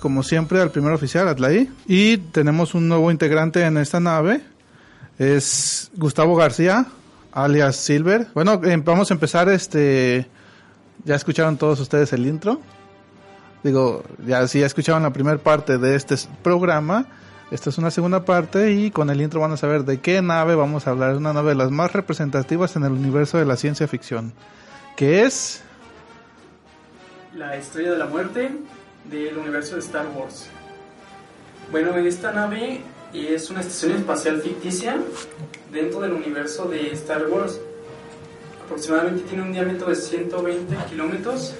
Como siempre al primer oficial, Atlaí, y tenemos un nuevo integrante en esta nave. Es Gustavo García, alias Silver. Bueno, eh, vamos a empezar este... Ya escucharon todos ustedes el intro. Digo, ya si ya escucharon la primera parte de este programa, esta es una segunda parte y con el intro van a saber de qué nave vamos a hablar. Una nave de las más representativas en el universo de la ciencia ficción, que es... la estrella de la muerte del universo de Star Wars. Bueno, esta nave es una estación espacial ficticia dentro del universo de Star Wars. Aproximadamente tiene un diámetro de 120 kilómetros.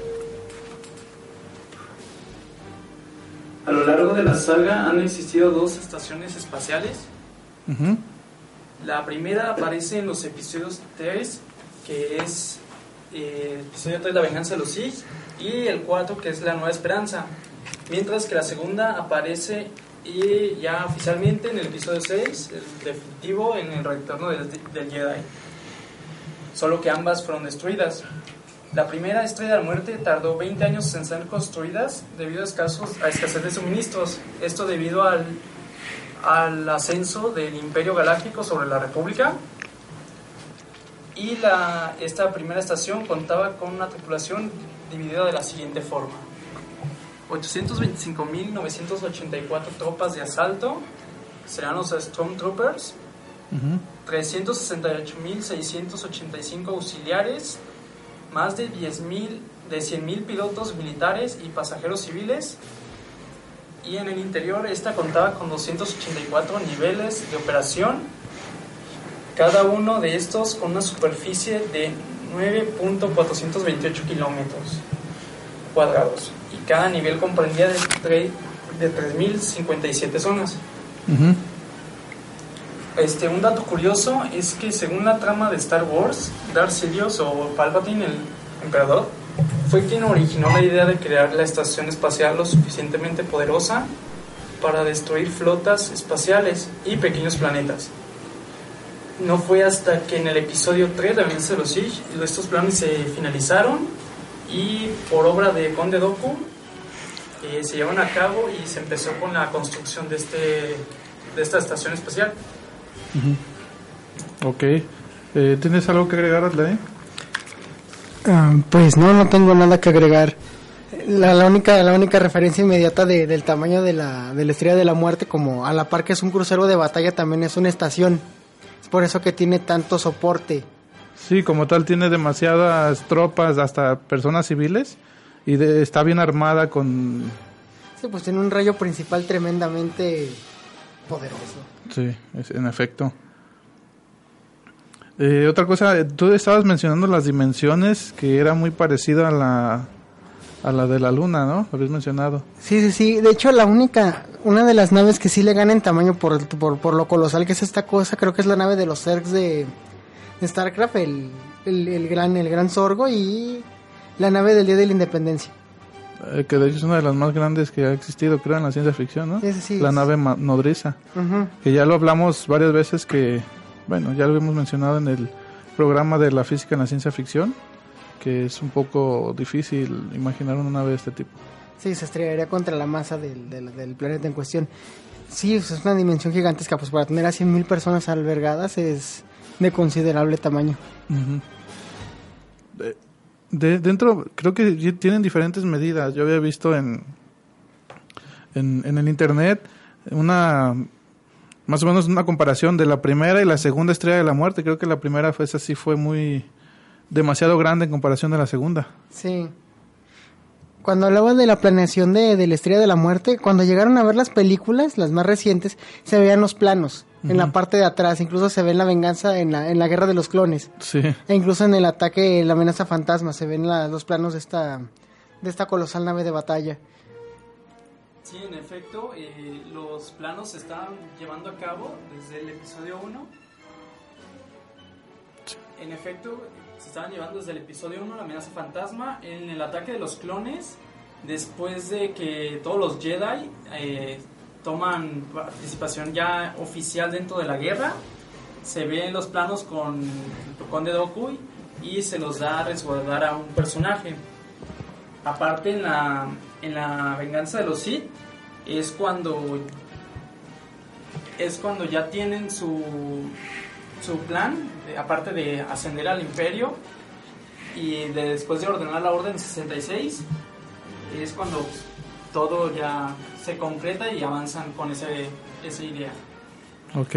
A lo largo de la saga han existido dos estaciones espaciales. Ujú, La primera aparece en los episodios 3, que es eh, el episodio 3, La venganza de los Sith, y el 4, que es La nueva esperanza. Mientras que la segunda aparece y ya oficialmente en el episodio 6, el definitivo, en el retorno del, del Jedi. Solo que ambas fueron destruidas. La primera estrella de la muerte tardó 20 años en ser construidas debido a, escasos, a escasez de suministros. Esto debido al, al ascenso del Imperio Galáctico sobre la República. Y la, esta primera estación contaba con una tripulación dividida de la siguiente forma. 825.984 tropas de asalto, serán los Stormtroopers, ujú. 368.685 auxiliares, más de 10.000 de 100.000 pilotos militares y pasajeros civiles. Y en el interior esta contaba con 284 niveles de operación, cada uno de estos con una superficie de 9.428 kilómetros cuadrados. Y cada nivel comprendía de, de 3.057 zonas. Ujú. Este, un dato curioso es que según la trama de Star Wars, Darth Sidious o Palpatine, el emperador, fue quien originó la idea de crear la estación espacial lo suficientemente poderosa para destruir flotas espaciales y pequeños planetas. No fue hasta que en el episodio 3 de La venganza de los Sith estos planes se finalizaron y por obra de Conde Dooku eh, se llevaron a cabo y se empezó con la construcción de, este, de esta estación espacial. Ok. Eh, ¿Tienes algo que agregar, Atlaí? Ah, pues no, no tengo nada que agregar. La, la única la única referencia inmediata de- del tamaño de la, de la estrella de la muerte, como a la par que es un crucero de batalla, también es una estación. Es por eso que tiene tanto soporte. Sí, como tal tiene demasiadas tropas, hasta personas civiles, y de- está bien armada con... Sí, pues tiene un rayo principal tremendamente poderoso. Sí, es- en efecto. Eh, otra cosa, tú estabas mencionando las dimensiones, que era muy parecida a la, a la de la luna, ¿no? Habías mencionado. Sí, sí, sí. De hecho, la única, una de las naves que sí le gana en tamaño por, por, por lo colosal que es esta cosa, creo que es la nave de los Zergs de, de StarCraft, el, el, el gran, el gran Sorgo y la nave del Día de la Independencia. Eh, que de hecho es una de las más grandes que ha existido, creo, en la ciencia ficción, ¿no? Sí, sí, sí. La nave nodriza. Que ya lo hablamos varias veces que, bueno, ya lo hemos mencionado en el programa de la física en la ciencia ficción, que es un poco difícil imaginar una nave de este tipo. Sí, se estrellaría contra la masa del, del, del planeta en cuestión. Sí, es una dimensión gigantesca, pues para tener a 100.000 personas albergadas es de considerable tamaño. De- de- dentro, creo que tienen diferentes medidas. Yo había visto en, en, en el internet una más o menos una comparación de la primera y la segunda estrella de la muerte. Creo que la primera fue esa sí fue muy demasiado grande en comparación de la segunda. Sí. Cuando hablaban de la planeación de, de la Estrella de la Muerte, cuando llegaron a ver las películas, las más recientes, se veían los planos en la parte de atrás. Incluso se ve en la venganza en la, en la guerra de los clones. Sí. E incluso en el ataque, la amenaza fantasma, se ven la- los planos de esta, de esta colosal nave de batalla. Sí, en efecto, eh, los planos se estaban llevando a cabo desde el episodio 1. En efecto, se estaban llevando desde el episodio 1 la amenaza fantasma en el ataque de los clones, después de que todos los Jedi eh, toman participación ya oficial dentro de la guerra. Se ven los planos con el conde Dokui y se los da a resguardar a un personaje. Aparte en la, en la venganza de los Sith es cuando es cuando ya tienen su su plan, eh, aparte de ascender al imperio y de- después de ordenar la orden 66 es cuando todo ya se concreta y avanzan con ese esa idea. Ok.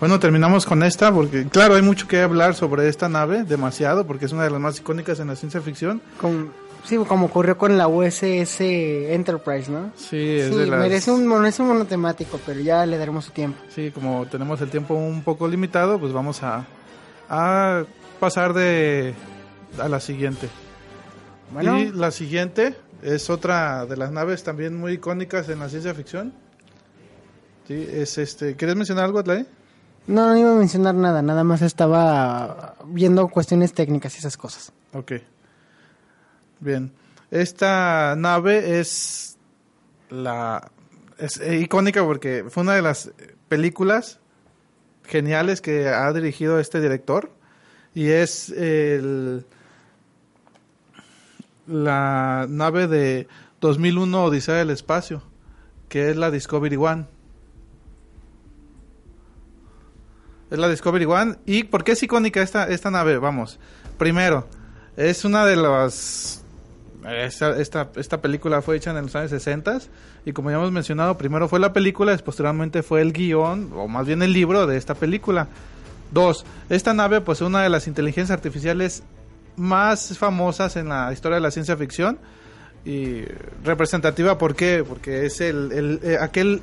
Bueno, terminamos con esta porque, claro, hay mucho que hablar sobre esta nave, demasiado, porque es una de las más icónicas en la ciencia ficción. Como, sí, como ocurrió con la USS Enterprise, ¿no? Sí, es Sí, de las... merece, un, merece un monotemático, pero ya le daremos su tiempo. Sí, como tenemos el tiempo un poco limitado, pues vamos a, a pasar de a la siguiente. Bueno, Y la siguiente es otra de las naves también muy icónicas en la ciencia ficción. Sí, es este. ¿Quieres mencionar algo, Atlay? no, no iba a mencionar nada, nada más estaba viendo cuestiones técnicas y esas cosas. Ok. Bien. Esta nave es la es eh, icónica porque fue una de las películas geniales que ha dirigido este director y es el la nave de 2001 Odisea del espacio, que es la Discovery One. Es la Discovery One. ¿Y por qué es icónica esta, esta nave? Vamos. Primero, es una de las... Esta, esta, película fue hecha en los años 60 y como ya hemos mencionado, primero fue la película, después posteriormente fue el guion, o más bien el libro de esta película. Dos, esta nave pues es una de las inteligencias artificiales más famosas en la historia de la ciencia ficción y representativa, ¿por qué? Porque es el, eh, aquel,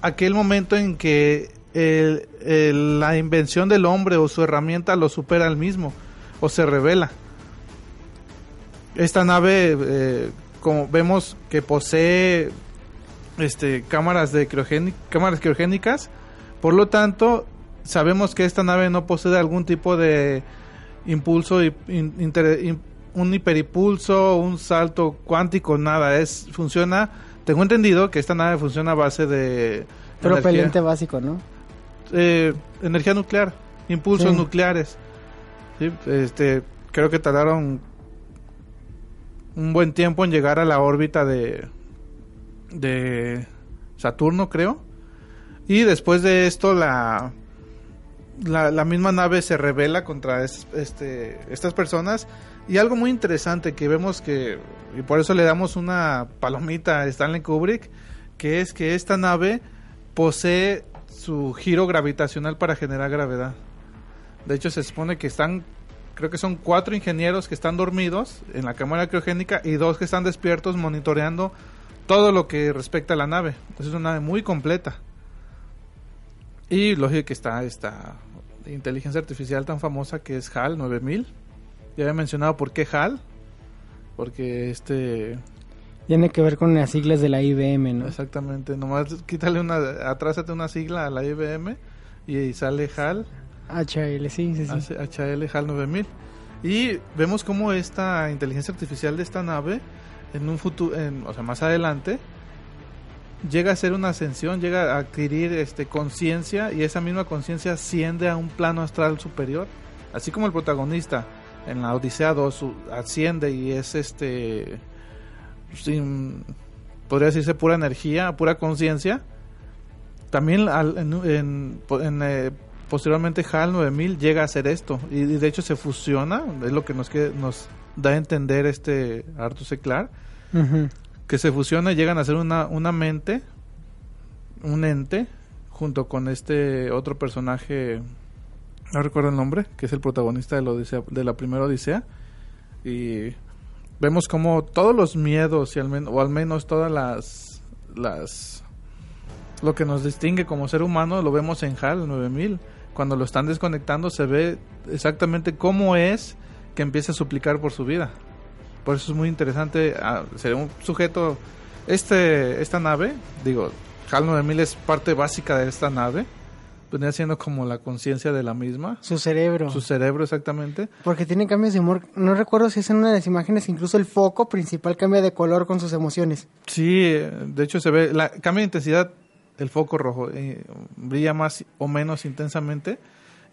aquel momento en que el- la invención del hombre o su herramienta lo supera al mismo o se revela. Esta nave, eh, como vemos que posee este, cámaras, de cámaras criogénicas, por lo tanto, sabemos que esta nave no posee algún tipo de impulso, inter- in- un hiperimpulso, un salto cuántico, nada. Es funciona. Tengo entendido que esta nave funciona a base de Propelente energía, básico, ¿no? eh, energía nuclear, impulsos Sí. nucleares. Sí, este, creo que tardaron un buen tiempo en llegar a la órbita de de Saturno, creo. Y después de esto la la, misma nave se revela contra es- este, estas personas y algo muy interesante que vemos que y por eso le damos una palomita a Stanley Kubrick que es que esta nave posee su giro gravitacional para generar gravedad. De hecho se supone que están creo que son cuatro ingenieros que están dormidos en la cámara criogénica y dos que están despiertos monitoreando todo lo que respecta a la nave. Es una nave muy completa. Y lógico que está esta inteligencia artificial tan famosa que es HAL 9000. Ya había mencionado por qué HAL. Porque este... Tiene que ver con las siglas de la IBM, ¿no? Exactamente. Nomás quítale una... Atrásate una sigla a la IBM y sale HAL. HL, sí, sí, sí. HL HAL 9000. Y vemos cómo esta inteligencia artificial de esta nave en un futuro, o sea, más adelante, llega a ser una ascensión, llega a adquirir este conciencia y esa misma conciencia asciende a un plano astral superior, así como el protagonista en la Odisea 2 asciende y es este sin podría decirse pura energía, pura conciencia. También en, eh, posteriormente HAL 9000 llega a hacer esto. Y, de hecho se fusiona, es lo que nos, que, nos da a entender este Arthur C. Clarke, que se fusiona y llegan a ser una, una mente, un ente, junto con este otro personaje, no recuerdo el nombre, que es el protagonista de la, Odisea, de la primera Odisea, y vemos como todos los miedos y al menos o al menos todas las las lo que nos distingue como ser humano lo vemos en HAL 9000 cuando lo están desconectando se ve exactamente cómo es que empieza a suplicar por su vida por eso es muy interesante ah, ser un sujeto este esta nave digo HAL 9000 es parte básica de esta nave venía siendo como la conciencia de la misma. Su cerebro. Su cerebro, exactamente. Porque tiene cambios de humor. No recuerdo si es en una de las imágenes, incluso el foco principal cambia de color con sus emociones. Sí, de hecho se ve, la, cambia de intensidad el foco rojo, eh, brilla más o menos intensamente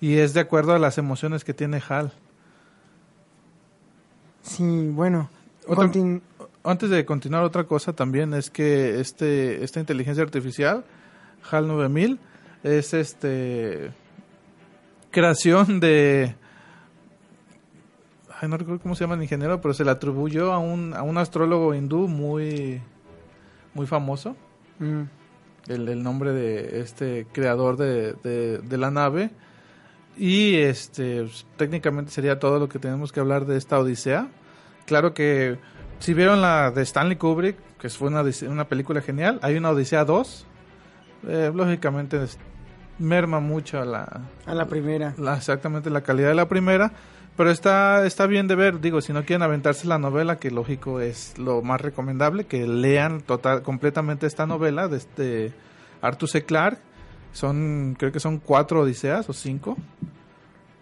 y es de acuerdo a las emociones que tiene Hal. Sí, bueno. antes de continuar, otra cosa también es que este esta inteligencia artificial, HAL 9000, es este creación de ay, no recuerdo cómo se llama el ingeniero, pero se le atribuyó a un, a un astrólogo hindú muy muy famoso. Mm. El, nombre de este creador de, de, la nave. Y este pues, técnicamente sería todo lo que tenemos que hablar de esta Odisea. Claro que si vieron la de Stanley Kubrick, que fue una, una película genial, hay una Odisea 2. Eh, lógicamente merma mucho a la... A la primera. exactamente, la calidad de la primera. Pero está, está bien de ver, digo, si no quieren aventarse la novela, que lógico es lo más recomendable, que lean total, completamente esta novela de este Arthur C. Clarke. Son, creo que son cuatro odiseas o cinco.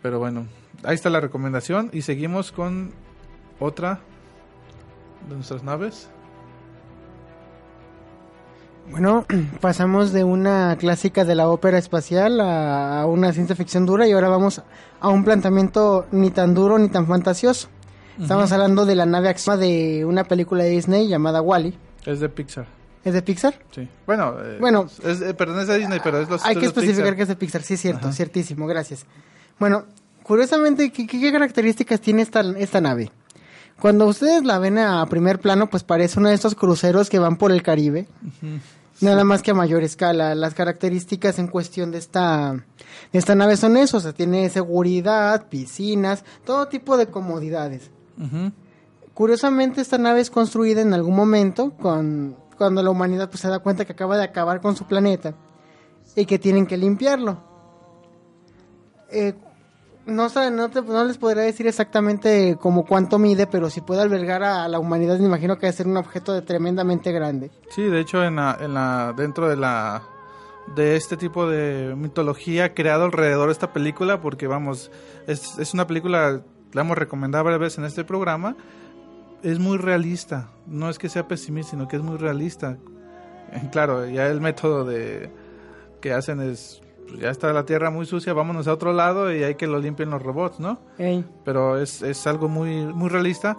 Pero bueno, ahí está la recomendación. Y seguimos con otra de nuestras naves. Bueno, pasamos de una clásica de la ópera espacial a, una ciencia ficción dura y ahora vamos a un planteamiento ni tan duro ni tan fantasioso. Estamos hablando de la nave Axioma de una película de Disney llamada Wally. Es de Pixar. ¿Es de Pixar? Sí. Bueno, eh, bueno es, eh, perdón, es de Disney, pero es los Hay que especificar que es de Pixar, sí, es cierto, ciertísimo, gracias. Bueno, curiosamente, ¿qué, ¿qué, características tiene esta, esta nave? Cuando ustedes la ven a primer plano, pues parece uno de estos cruceros que van por el Caribe. Nada más que a mayor escala. Las características en cuestión de esta, de esta nave son eso. O sea, tiene seguridad, piscinas, todo tipo de comodidades. Curiosamente, esta nave es construida en algún momento con, cuando la humanidad pues, se da cuenta que acaba de acabar con su planeta y que tienen que limpiarlo. Eh, no, no, no les podría decir exactamente como cuánto mide, pero si puede albergar a, la humanidad, me imagino que debe ser un objeto de tremendamente grande. Sí, de hecho, en la, en la, dentro de la de este tipo de mitología creado alrededor de esta película, porque vamos, es, es una película, la hemos recomendado varias veces en este programa, es muy realista, no es que sea pesimista, sino que es muy realista. Claro, ya el método de que hacen es pues, ya está la tierra muy sucia, vámonos a otro lado y hay que lo limpien los robots, ¿no? Pero es, es algo muy, muy realista.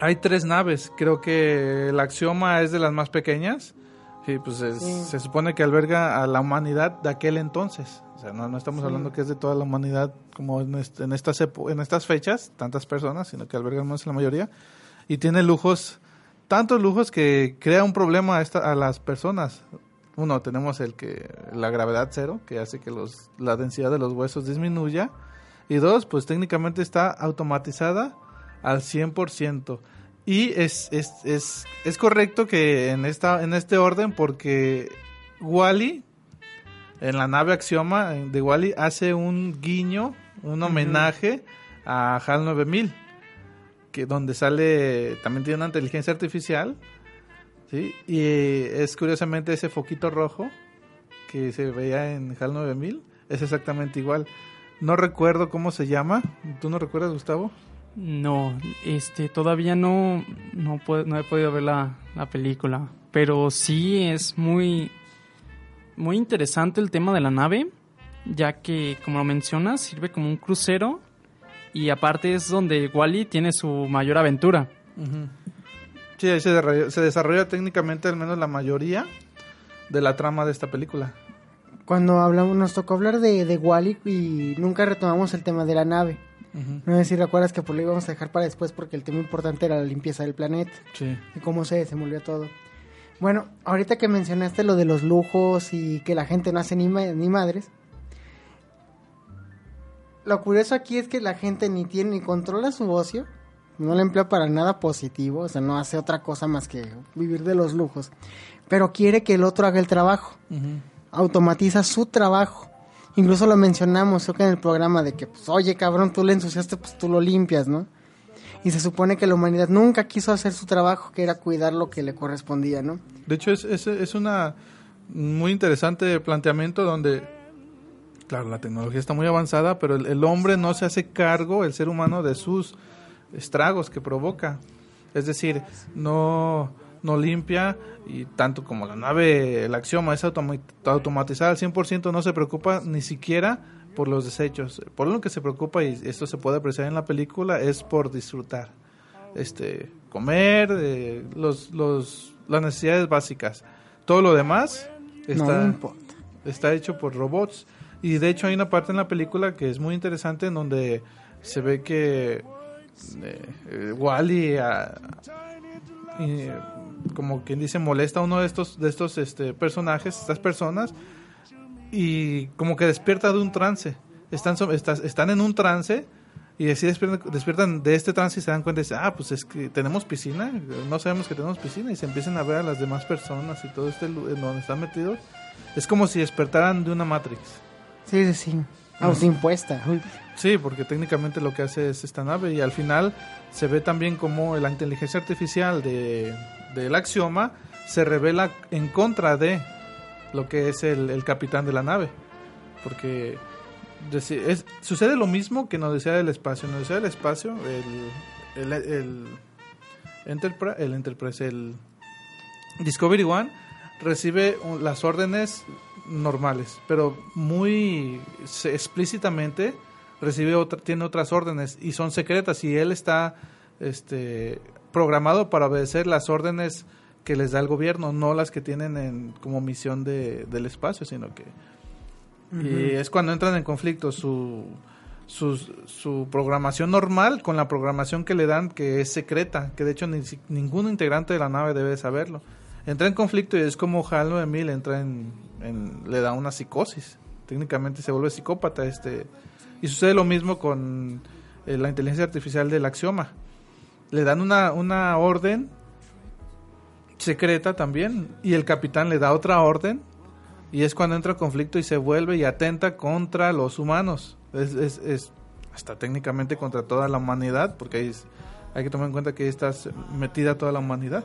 Hay tres naves, creo que el Axioma es de las más pequeñas. Y pues se supone que alberga a la humanidad de aquel entonces. O sea, no, no estamos hablando que es de toda la humanidad como en, en, estas, en estas fechas, tantas personas, sino que alberga más la mayoría. Y tiene lujos, tantos lujos que crea un problema a, esta, a las personas uno, tenemos el que la gravedad cero, que hace que los, la densidad de los huesos disminuya. Y dos, pues técnicamente está automatizada al 100%. Y es, es, es, es correcto que en, esta, en este orden, porque Wally, en la nave Axioma de Wally, hace un guiño, un homenaje a HAL 9000, que donde sale, también tiene una inteligencia artificial y es curiosamente ese foquito rojo que se veía en HAL 9000, es exactamente igual. No recuerdo cómo se llama. ¿Tú no recuerdas, Gustavo? No, este, todavía no, no he podido ver la, la película, pero sí es muy, muy interesante el tema de la nave, ya que, como lo mencionas, sirve como un crucero y aparte es donde Wally tiene su mayor aventura. Sí, ahí se desarrolla, se desarrolla técnicamente al menos la mayoría de la trama de esta película. Cuando hablamos, nos tocó hablar de, de Wally y nunca retomamos el tema de la nave. No sé si recuerdas que pues lo íbamos a dejar para después porque el tema importante era la limpieza del planeta Sí. y cómo se desenvolvió todo. Bueno, ahorita que mencionaste lo de los lujos y que la gente no hace ni, ma- ni madres, lo curioso aquí es que la gente ni tiene ni controla su ocio, no lo emplea para nada positivo, o sea, no hace otra cosa más que vivir de los lujos, pero quiere que el otro haga el trabajo, automatiza su trabajo. Incluso lo mencionamos creo que en el programa de que, pues, oye, cabrón, tú le ensuciaste, pues tú lo limpias, ¿no? Y se supone que la humanidad nunca quiso hacer su trabajo, que era cuidar lo que le correspondía, ¿no? De hecho, es, es, es una muy interesante planteamiento donde, claro, la tecnología está muy avanzada, pero el, el hombre no se hace cargo, el ser humano, de sus estragos que provoca. Es decir, no, no limpia y tanto como la nave, el axioma es automa- automatizada al 100%, no se preocupa ni siquiera por los desechos. Por lo que se preocupa, y esto se puede apreciar en la película, es por disfrutar. Este, comer, eh, los, los, las necesidades básicas. Todo lo demás No está, importa. está hecho por robots. Y de hecho hay una parte en la película que es muy interesante en donde se ve que eh, Wally como quien dice molesta a uno de estos de estos este, personajes, estas personas y como que despierta de un trance. Están están en un trance y así despiertan, despiertan de este trance y se dan cuenta y dicen, ah, pues es que tenemos piscina, no sabemos que tenemos piscina y se empiezan a ver a las demás personas y todo este en donde están metidos. Es como si despertaran de una Matrix. Sí, sí. Autoimpuesta. Uy. Sí, porque técnicamente lo que hace es esta nave y al final se ve también como la inteligencia artificial de, del axioma se revela en contra de lo que es el, el capitán de la nave. Porque es, sucede lo mismo que en Odisea del Espacio. En Odisea del Espacio, el, el, el, el Enterprise, el Discovery One recibe las órdenes normales, pero muy explícitamente recibe otra, tiene otras órdenes y son secretas y él está este programado para obedecer las órdenes que les da el gobierno, no las que tienen en, como misión de, del espacio, sino que y es cuando entran en conflicto su, su, su programación normal con la programación que le dan que es secreta, que de hecho ni ningún integrante de la nave debe saberlo. Entra en conflicto y es como HAL 9000 entra en, le da una psicosis. Técnicamente se vuelve psicópata este y sucede lo mismo con eh, la inteligencia artificial del axioma. Le dan una, una orden secreta también y el capitán le da otra orden y es cuando entra en conflicto y se vuelve y atenta contra los humanos. Es, es, es hasta técnicamente contra toda la humanidad, porque hay, hay que tomar en cuenta que ahí está metida toda la humanidad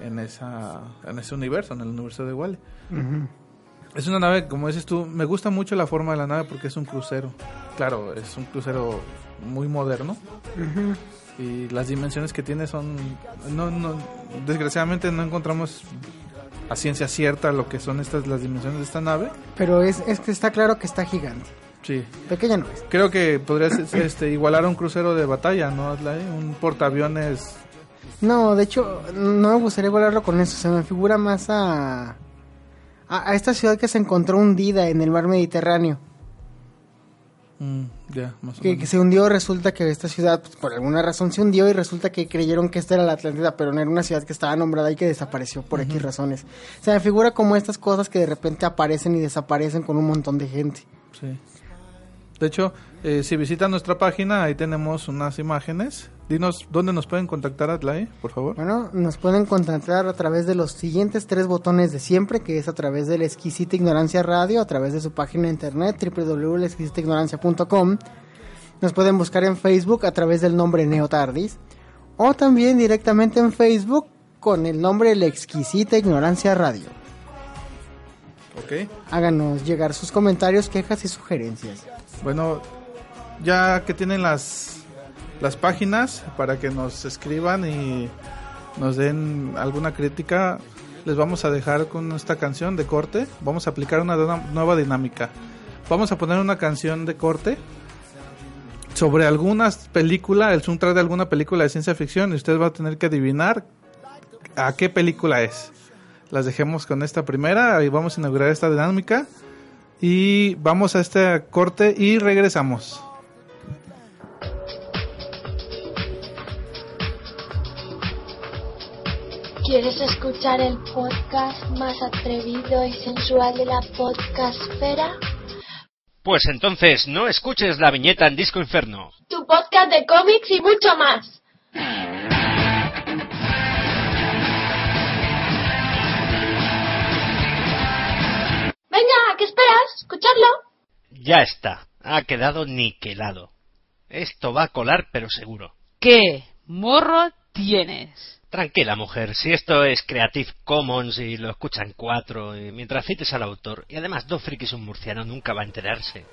en, esa, en ese universo, en el universo de Wally. Es una nave, como dices tú, me gusta mucho la forma de la nave porque es un crucero. Claro, es un crucero muy moderno. Y las dimensiones que tiene son... No, no, desgraciadamente no encontramos a ciencia cierta lo que son estas las dimensiones de esta nave. Pero es, es que está claro que está gigante. Sí. Pequeña no es. Creo que podría ser, este, igualar a un crucero de batalla, ¿no? Un portaaviones. No, de hecho, no me gustaría volarlo con eso. Se me figura más a, a, a esta ciudad que se encontró hundida en el mar Mediterráneo. mm, ya, más o Que, menos. que se hundió, resulta que esta ciudad, pues, por alguna razón se hundió y resulta que creyeron que esta era la Atlántida, pero no era una ciudad que estaba nombrada y que desapareció por X razones. Se me figura como estas cosas que de repente aparecen y desaparecen con un montón de gente. Sí. De hecho, eh, si visitan nuestra página, ahí tenemos unas imágenes. Dinos dónde nos pueden contactar, Atlay, por favor. Bueno, nos pueden contactar a través de los siguientes tres botones de siempre, que es a través de la exquisita ignorancia radio, a través de su página de internet www.laexquisitaignorancia.com. Nos pueden buscar en Facebook a través del nombre Neotardis o también directamente en Facebook con el nombre La exquisita ignorancia radio. Ok. Háganos llegar sus comentarios, quejas y sugerencias. Bueno, ya que tienen las las páginas para que nos escriban y nos den alguna crítica. Les vamos a dejar con esta canción de corte. Vamos a aplicar una nueva dinámica. Vamos a poner una canción de corte sobre alguna película, el soundtrack de alguna película de ciencia ficción y usted va a tener que adivinar a qué película es. Las dejemos con esta primera y vamos a inaugurar esta dinámica y vamos a este corte y regresamos. ¿Quieres escuchar el podcast más atrevido y sensual de la podcastfera? Pues entonces no escuches la viñeta en Disco Inferno. Tu podcast de cómics y mucho más. Venga, ¿qué esperas? ¿Escucharlo? Ya está, ha quedado niquelado. Esto va a colar pero seguro. ¿Qué morro tienes? Tranquila mujer, si esto es Creative Commons y lo escuchan cuatro, y mientras cites al autor, y además dos frikis un murciano nunca va a enterarse.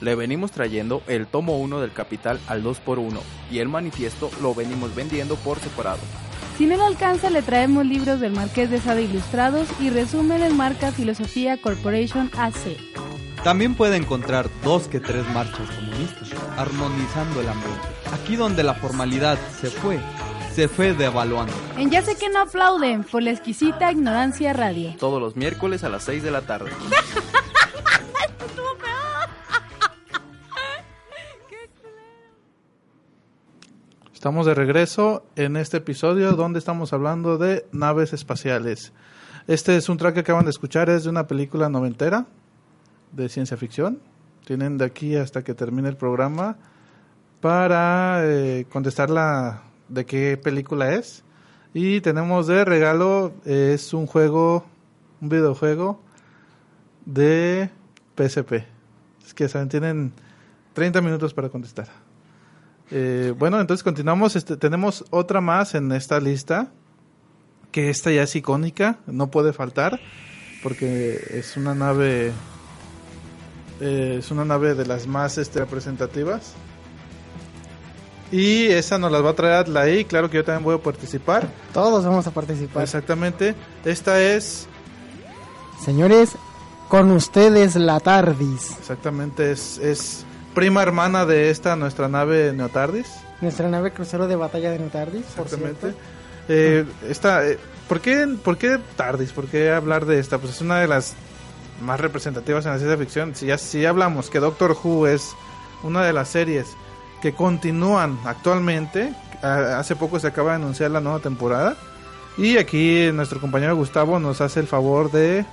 Le venimos trayendo el tomo 1 del Capital al 2x1 y el manifiesto lo venimos vendiendo por separado. Si no le alcanza, le traemos libros del Marqués de Sade ilustrados y resumen en marca Filosofía Corporation AC. También puede encontrar dos que tres marchas comunistas, armonizando el ambiente. Aquí donde la formalidad se fue, se fue devaluando. En Ya sé que no aplauden por la exquisita ignorancia radio. Todos los miércoles a las 6 de la tarde. Estamos de regreso en este episodio donde estamos hablando de naves espaciales. Este es un track que acaban de escuchar, es de una película noventera de ciencia ficción. Tienen de aquí hasta que termine el programa para eh, contestar la de qué película es. Y tenemos de regalo, es un juego, un videojuego de PSP. Es que saben, tienen 30 minutos para contestar. Eh, bueno, entonces continuamos. Este, tenemos otra más en esta lista, que esta ya es icónica, no puede faltar, porque es una nave, eh, es una nave de las más este, representativas. Y esa nos las va a traer Atlaí, claro que yo también voy a participar. Todos vamos a participar. Exactamente. Esta es... Señores, con ustedes la TARDIS. Exactamente, es, es prima hermana de esta, nuestra nave Neotardis. Nuestra nave crucero de batalla de Neotardis, por Exactamente. cierto. Eh, esta, eh, ¿por, qué, ¿Por qué Tardis? ¿Por qué hablar de esta? Pues es una de las más representativas en la ciencia ficción. Si ya, si ya hablamos que Doctor Who es una de las series que continúan actualmente, hace poco se acaba de anunciar la nueva temporada. Y aquí nuestro compañero Gustavo nos hace el favor de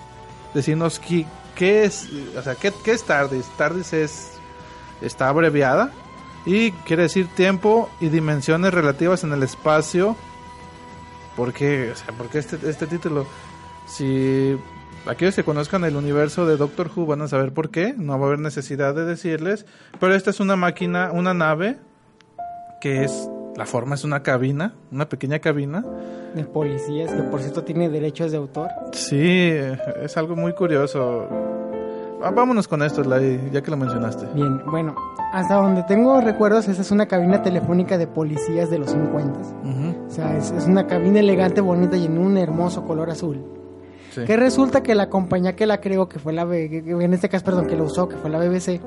decirnos qué, qué es, o sea, qué, qué es TARDIS. TARDIS es está abreviada y quiere decir tiempo y dimensiones relativas en el espacio. ¿Por qué? O sea, ¿por qué este, este título? Si aquellos que conozcan el universo de Doctor Who van a saber por qué, no va a haber necesidad de decirles, pero esta es una máquina, una nave que es, la forma es una cabina, una pequeña cabina. De policías, que por cierto tiene derechos de autor. Sí, es algo muy curioso. Vámonos con esto, ya que lo mencionaste. Bien, bueno, hasta donde tengo recuerdos, esa es una cabina telefónica de policías de los 50. Ujú, O sea, es, es una cabina elegante, bonita y en un hermoso color azul. Sí. Que resulta que la compañía que la creó, que fue la que- en este caso, perdón, que lo usó, que fue la BBC,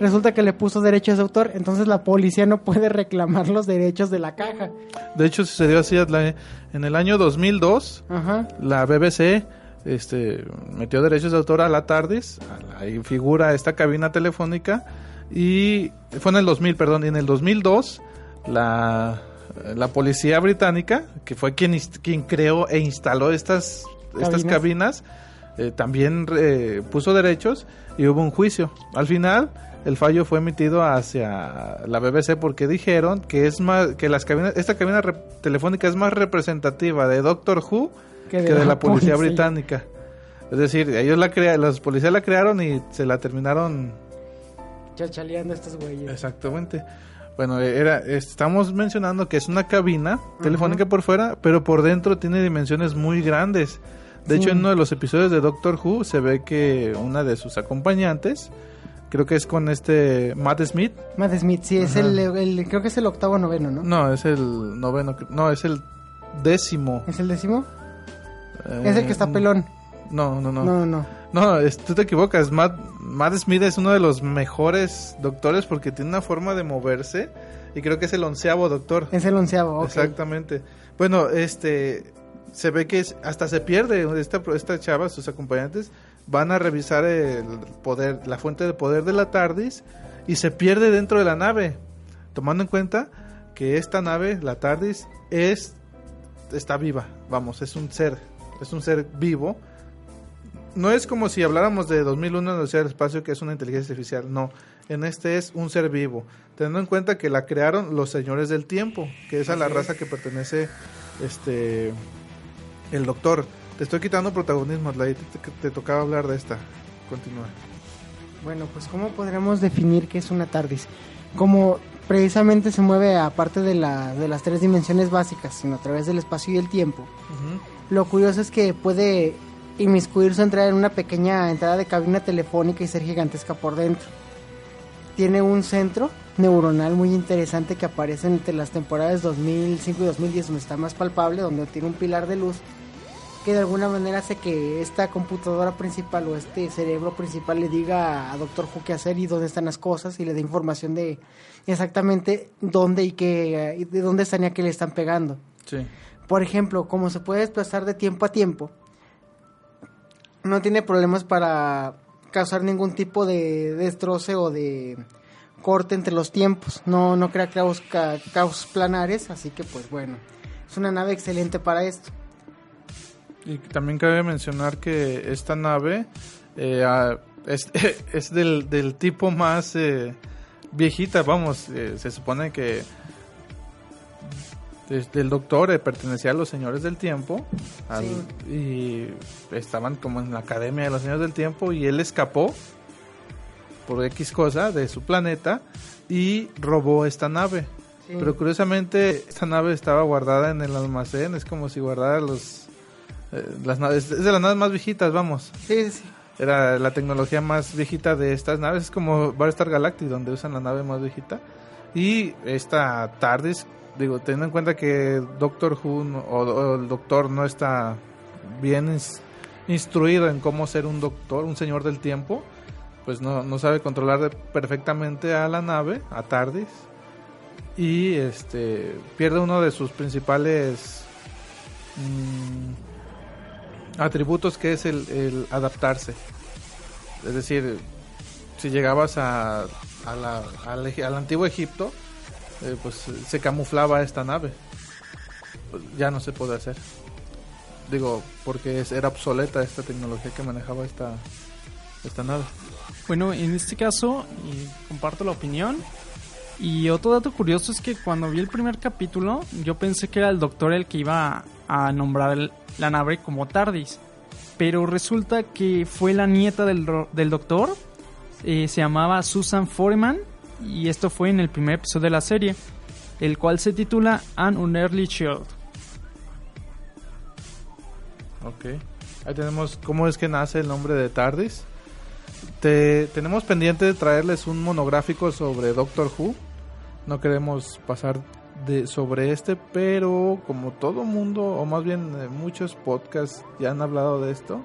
resulta que le puso derechos de autor, entonces la policía no puede reclamar los derechos de la caja. De hecho, sucedió así en el año 2002. Ajá. La BBC este, metió derechos de autor a la TARDIS, ahí figura esta cabina telefónica, y fue en el 2000, perdón, y en el 2002 la, la policía británica, que fue quien, quien creó e instaló estas, estas Cabinas. eh, también eh, puso derechos y hubo un juicio. Al final, el fallo fue emitido hacia la BBC porque dijeron que es más que las cabinas, esta cabina telefónica es más representativa de Doctor Who que de, la, policía británica. Es decir, ellos la crea, los policías la crearon y se la terminaron Chachaleando estos güeyes. exactamente. Bueno, era estamos mencionando que es una cabina telefónica por fuera, pero por dentro tiene dimensiones muy grandes. De Sí. hecho, en uno de los episodios de Doctor Who se ve que una de sus acompañantes, creo que es con este Matt Smith. Matt Smith, sí, es el- creo que es el octavo noveno, ¿no? No, es el noveno, no, es el décimo. ¿Es el décimo? Eh, es el que está pelón. No, no, no. No, no. No, es- tú te equivocas. Matt, Matt Smith es uno de los mejores doctores porque tiene una forma de moverse y creo que es el onceavo doctor. Es el onceavo, ok. Exactamente. Bueno, este se ve que es- hasta se pierde esta, esta chava, sus acompañantes van a revisar el poder, la fuente de poder de la TARDIS y se pierde dentro de la nave, tomando en cuenta que esta nave, la TARDIS, es está viva, vamos, es un ser, es un ser vivo. No es como si habláramos de 2001 en el del Espacio, que es una inteligencia artificial, no. En este es un ser vivo, teniendo en cuenta que la crearon los señores del tiempo, que es a la raza que pertenece este el doctor. Te estoy quitando protagonismo, Adlai, te, te- te tocaba hablar de esta. Continúa. Bueno, pues ¿cómo podremos definir qué es una TARDIS? como precisamente se mueve aparte de, la, de las tres dimensiones básicas, sino a través del espacio y el tiempo. Lo curioso es que puede inmiscuir su entrada en una pequeña entrada de cabina telefónica y ser gigantesca por dentro. Tiene un centro neuronal muy interesante que aparece entre las temporadas 2005 y 2010 donde está más palpable, donde tiene un pilar de luz que de alguna manera hace que esta computadora principal o este cerebro principal le diga a Doctor Who qué hacer y dónde están las cosas y le dé información de exactamente dónde y qué y de dónde están y a qué le están pegando. Sí. Por ejemplo, como se puede desplazar de tiempo a tiempo, no tiene problemas para causar ningún tipo de destroce o de corte entre los tiempos. No, no crea caos, ca- caos planares, así que pues bueno, es una nave excelente para esto. Y también cabe mencionar que esta nave eh, es, es del, del tipo más eh, viejita, vamos, eh, se supone que el doctor pertenecía a los señores del tiempo al- y estaban como en la academia de los señores del tiempo y él escapó por X cosa de su planeta y robó esta nave. Sí. Pero curiosamente esta nave estaba guardada en el almacén, es como si guardara los eh, las naves, es de las naves más viejitas, vamos. Sí, sí. Era la tecnología más viejita de estas naves, es como Battlestar Galactic donde usan la nave más viejita. Y esta TARDIS, digo, teniendo en cuenta que Doctor Who no- o, o el doctor no está bien ins- instruido en cómo ser un doctor, un señor del tiempo, pues no, no sabe controlar de- perfectamente a la nave, a TARDIS. Y este pierde uno de sus principales mm, atributos que es el, el adaptarse. Es decir, si llegabas a, la- al, al antiguo Egipto, eh, pues se camuflaba esta nave. Ya no se puede hacer. Digo, porque es- era obsoleta esta tecnología que manejaba esta, esta nave. Bueno, en este caso, y comparto la opinión. Y otro dato curioso es que cuando vi el primer capítulo, yo pensé que era el doctor el que iba a nombrar la nave como TARDIS. Pero resulta que fue la nieta del, del doctor. eh, se llamaba Susan Foreman. Y esto fue en el primer episodio de la serie. El cual se titula An Unearthly Child. Ok. Ahí tenemos cómo es que nace el nombre de TARDIS. Te, tenemos pendiente de traerles un monográfico sobre Doctor Who. No queremos pasar de, sobre este, pero como todo mundo, o más bien eh, muchos podcasts ya han hablado de esto,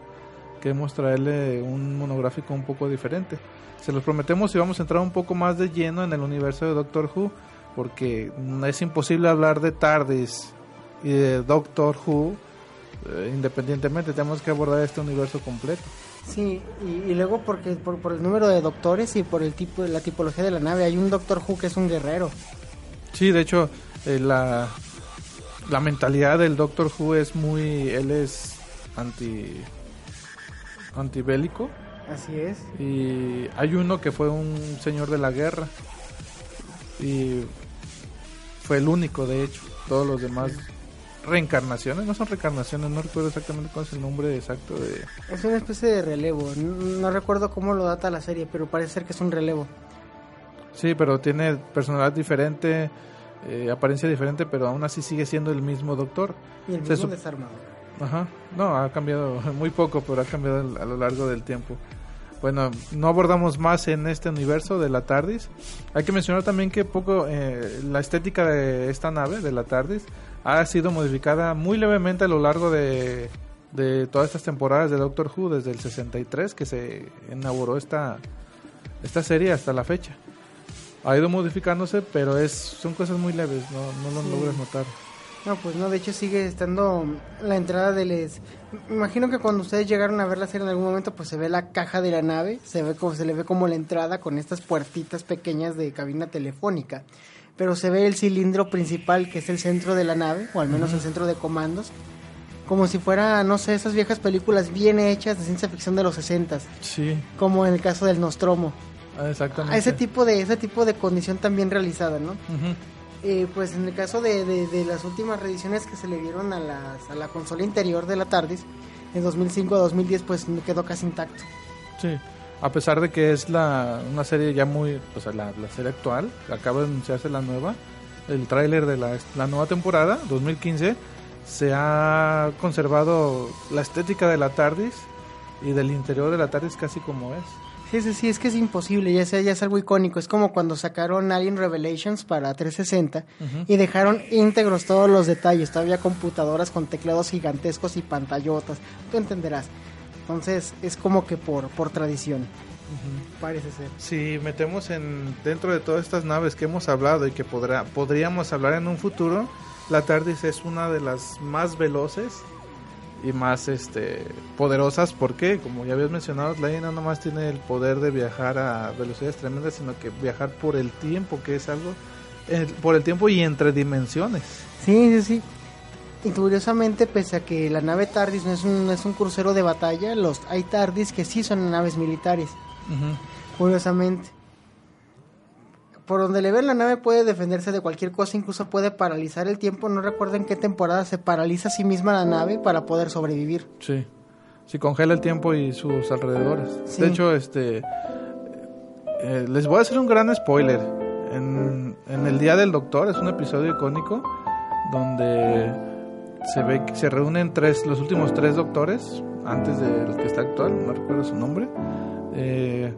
queremos traerle un monográfico un poco diferente. Se los prometemos y vamos a entrar un poco más de lleno en el universo de Doctor Who, porque es imposible hablar de TARDIS y de Doctor Who eh, independientemente, tenemos que abordar este universo completo. Sí, y, y luego porque por, por el número de doctores y por el tipo la tipología de la nave, hay un Doctor Who que es un guerrero. Sí, de hecho, eh, la, la mentalidad del Doctor Who es muy. Él es anti. antibélico. Así es. Y hay uno que fue un señor de la guerra. Y fue el único, de hecho. Todos los demás reencarnaciones, no son reencarnaciones, no recuerdo exactamente cuál es el nombre exacto de... Es una especie de relevo. No, no recuerdo cómo lo data la serie, pero parece ser que es un relevo. Sí, pero tiene personalidad diferente, eh, apariencia diferente, pero aún así sigue siendo el mismo doctor. Y el mismo desarmado. Ajá, no, ha cambiado muy poco, pero ha cambiado a lo largo del tiempo. Bueno, no abordamos más en este universo de la TARDIS. Hay que mencionar también que poco eh, la estética de esta nave, de la TARDIS, ha sido modificada muy levemente a lo largo de, de todas estas temporadas de Doctor Who, desde el 63 que se inauguró esta, esta serie hasta la fecha. Ha ido modificándose, pero es son cosas muy leves, no, no lo Sí. logras notar. No, pues no, de hecho sigue estando la entrada de les... Imagino que cuando ustedes llegaron a ver la serie en algún momento, pues se ve la caja de la nave, se ve como se le ve como la entrada con estas puertitas pequeñas de cabina telefónica. Pero se ve el cilindro principal que es el centro de la nave, o al menos el centro de comandos, como si fuera, no sé, esas viejas películas bien hechas de ciencia ficción de los 60 Sí, como en el caso del Nostromo. ah, exactamente. A ese tipo de ese tipo de condición también realizada, ¿no? Ujú. Eh, pues en el caso de, de- las últimas reediciones que se le dieron a, las, a la consola interior de la TARDIS, en 2005 a 2010, pues quedó casi intacto. Sí, A pesar de que es la, una serie ya muy, pues la, la serie actual, acaba de anunciarse la nueva, el tráiler de la, la nueva temporada, 2015, se ha conservado la estética de la TARDIS y del interior de la TARDIS casi como es. Sí, sí, sí, es que es imposible, ya, sea, ya es algo icónico. Es como cuando sacaron Alien Revelations para 360 y dejaron íntegros todos los detalles. Todavía computadoras con teclados gigantescos y pantallotas. Tú entenderás. Entonces es como que por, por tradición. Parece ser. Si metemos en dentro de todas estas naves que hemos hablado y que podrá, podríamos hablar en un futuro, la TARDIS es una de las más veloces y más este poderosas porque como ya habías mencionado la no nomás tiene el poder de viajar a velocidades tremendas sino que viajar por el tiempo que es algo eh, por el tiempo y entre dimensiones Sí, sí, sí. Y curiosamente, pese a que la nave TARDIS no es un, no es un crucero de batalla, los hay TARDIS que sí son naves militares. Curiosamente. Por donde le ven, la nave puede defenderse de cualquier cosa, incluso puede paralizar el tiempo. No recuerdo en qué temporada se paraliza a sí misma la nave para poder sobrevivir. sí si congela el tiempo y sus alrededores Sí. de hecho este eh, les voy a hacer un gran spoiler en, en el día del doctor es un episodio icónico donde se ve que se reúnen tres los últimos tres doctores antes del que está actual no recuerdo su nombre eh,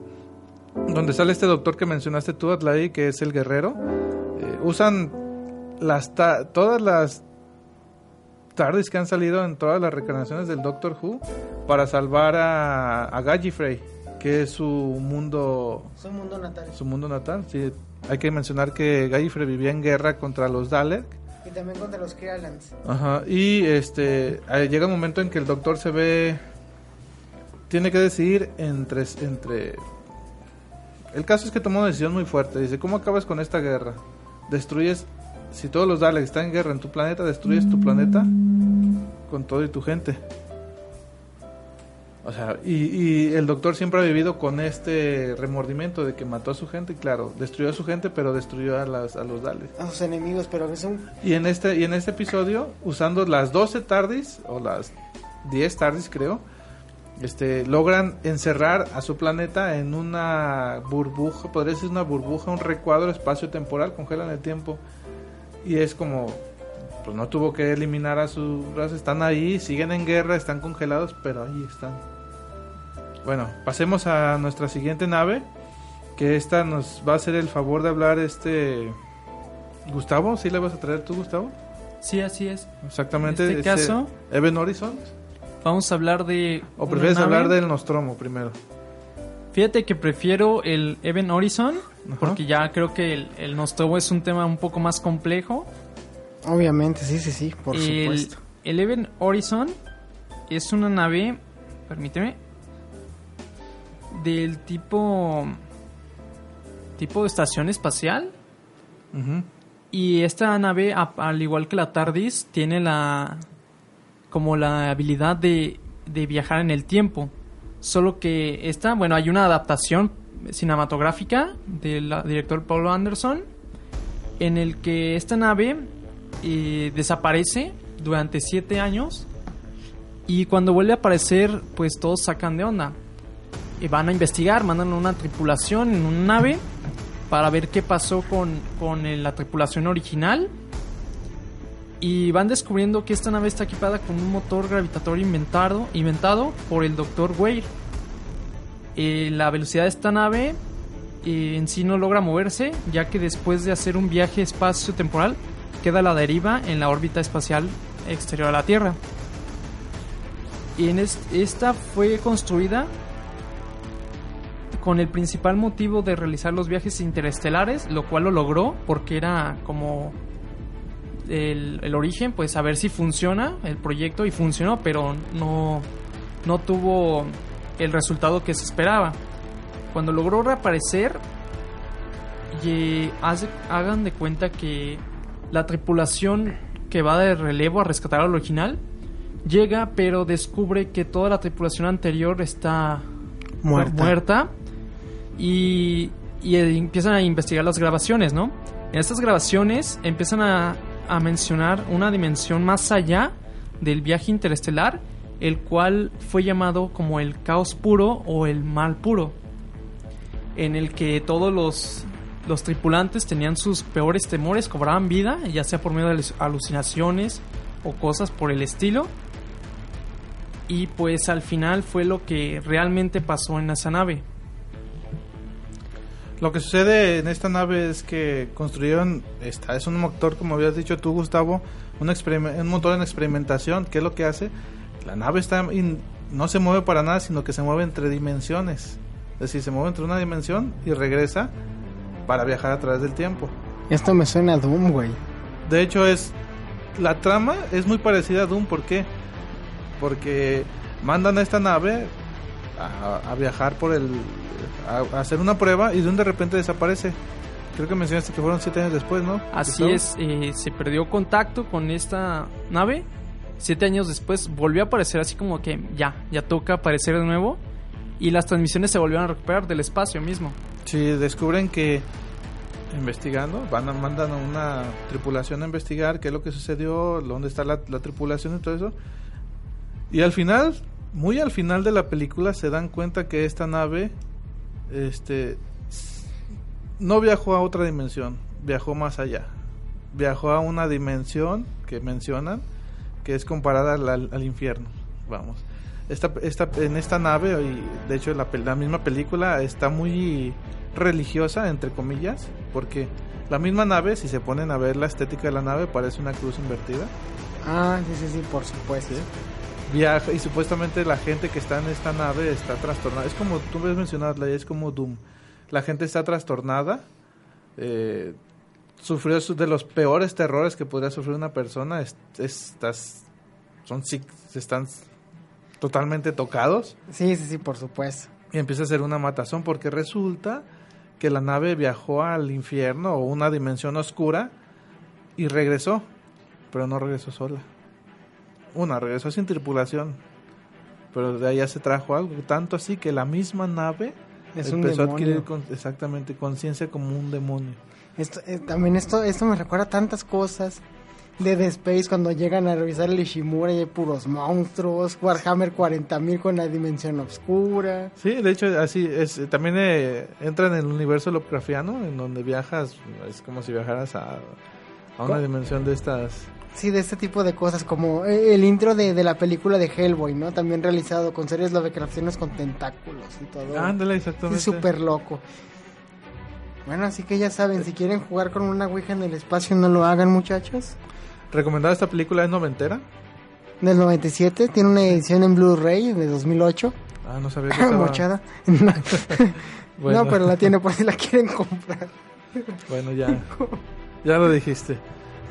donde sale este doctor que mencionaste tú Atlai que es el guerrero eh, usan las ta- todas las TARDIS que han salido en todas las reencarnaciones del Doctor Who para salvar a, a Gallifrey, que es su mundo Su mundo natal. su mundo natal. Sí, hay que mencionar que Gallifrey vivía en guerra contra los Dalek. Y también contra los Krallans. Ajá, y este eh, llega un momento en que el doctor se ve tiene que decidir entre entre el caso es que tomó una decisión muy fuerte. Dice, "¿Cómo acabas con esta guerra? Destruyes si todos los Daleks están en guerra en tu planeta, destruyes tu planeta con todo y tu gente." O sea, y, y el doctor siempre ha vivido con este remordimiento de que mató a su gente, y claro, destruyó a su gente, pero destruyó a, las, a los Daleks. A sus enemigos, pero es un... Y en este y en este episodio, usando las 12 TARDIS o las 10 TARDIS creo, este logran encerrar a su planeta en una burbuja, podría decir una burbuja, un recuadro espacio-temporal, congelan el tiempo. Y es como pues no tuvo que eliminar a su raza, están ahí, siguen en guerra, están congelados, pero ahí están. Bueno, pasemos a nuestra siguiente nave, que esta nos va a hacer el favor de hablar este Gustavo, ¿sí le vas a traer tú, Gustavo? Sí, así es. Exactamente. En este caso- Even Horizon. Vamos a hablar de... ¿O prefieres nave. hablar del Nostromo primero? Fíjate que prefiero el Even Horizon, Ajá. porque ya creo que el, el Nostromo es un tema un poco más complejo. Obviamente, sí, sí, sí, por el, supuesto. El Even Horizon es una nave, permíteme, del tipo tipo de estación espacial. Y esta nave, al igual que la TARDIS, tiene la como la habilidad de, de viajar en el tiempo. Solo que esta, bueno, hay una adaptación cinematográfica del director Paul Anderson en el que esta nave eh, desaparece durante siete años y cuando vuelve a aparecer, pues todos sacan de onda. Y van a investigar, mandan una tripulación en una nave para ver qué pasó con, con la tripulación original. Y van descubriendo que esta nave está equipada con un motor gravitatorio inventado, inventado por el Dr. Weir. Eh, la velocidad de esta nave eh, en sí no logra moverse, ya que después de hacer un viaje espacio-temporal queda a la deriva en la órbita espacial exterior a la Tierra. Y en es- esta fue construida con el principal motivo de realizar los viajes interestelares, lo cual lo logró porque era como el, el origen, pues a ver si funciona el proyecto y funcionó, pero no, no tuvo el resultado que se esperaba. Cuando logró reaparecer, y hace- hagan de cuenta que la tripulación que va de relevo a rescatar al original llega, pero descubre que toda la tripulación anterior está Muerta. muerta y, y, eh, empiezan a investigar las grabaciones, ¿no? En estas grabaciones empiezan a, a mencionar una dimensión más allá del viaje interestelar, el cual fue llamado como el caos puro o el mal puro. en el que todos los, los tripulantes tenían sus peores temores, cobraban vida, ya sea por medio de alu- alucinaciones o cosas por el estilo. Y pues al final fue lo que realmente pasó en esa nave. Lo que sucede en esta nave es que construyeron, esta es un motor, como habías dicho tú, Gustavo, un, un motor en experimentación. ¿Qué es lo que hace? La nave está in- no se mueve para nada, sino que se mueve entre dimensiones. Es decir, se mueve entre una dimensión y regresa para viajar a través del tiempo. Esto me suena a Doom, güey. De hecho, es la trama es muy parecida a Doom. ¿Por qué? Porque mandan a esta nave a, a viajar por el. A, a hacer una prueba y Doom de repente desaparece. Creo que mencionaste que fueron siete años después, ¿no? Así es, eh, se perdió contacto con esta nave. Siete años después volvió a aparecer así como que ya, ya toca aparecer de nuevo. Y las transmisiones se volvieron a recuperar del espacio mismo. Sí, descubren que investigando, van a, mandan a una tripulación a investigar qué es lo que sucedió, dónde está la, la tripulación y todo eso. Y al final, muy al final de la película, se dan cuenta que esta nave, este, no viajó a otra dimensión, viajó más allá. Viajó a una dimensión que mencionan, que es comparada al, infierno. Vamos. Esta, esta, en esta nave, y de hecho la, la misma película está muy religiosa, entre comillas, porque la misma nave, si se ponen a ver la estética de la nave, parece una cruz invertida. Ah, sí, sí, sí, por supuesto. Viaja y supuestamente la gente que está en esta nave está trastornada. Es como tú ves mencionado, es como Doom. La gente está trastornada, eh, sufrió su- de los peores terrores que podría sufrir una persona. Es- estás, son, están totalmente tocados. Sí, sí, sí, por supuesto. Y empieza a hacer una matazón porque resulta que la nave viajó al infierno o una dimensión oscura y regresó, pero no regresó sola. Una, regresó sin tripulación, pero de allá se trajo algo, tanto así que la misma nave Es un empezó a demonio. adquirir con- exactamente conciencia como un demonio. Esto, eh, también esto, esto me recuerda a tantas cosas de The Space cuando llegan a revisar el Ishimura y hay puros monstruos, Warhammer 40.000 con la dimensión oscura. Sí, de hecho, así es. También eh, entra en el universo Lovecraftiano, en donde viajas, es como si viajaras a, a una Co- dimensión de estas. Sí, de este tipo de cosas, como eh, el intro de, de la película de Hellboy, ¿no? También realizado con series Lovecraftianos con tentáculos y todo. Ándale, exactamente. Es súper loco. Bueno, así que ya saben, si quieren jugar con una Ouija en el espacio, no lo hagan, muchachos. Recomendada esta película es noventera. Del 97, tiene una edición en Blu-ray de 2008. Ah, no sabía que estaba. Mochada. No. Bueno. No, pero la tiene por si la quieren comprar. Bueno, ya. Ya lo dijiste.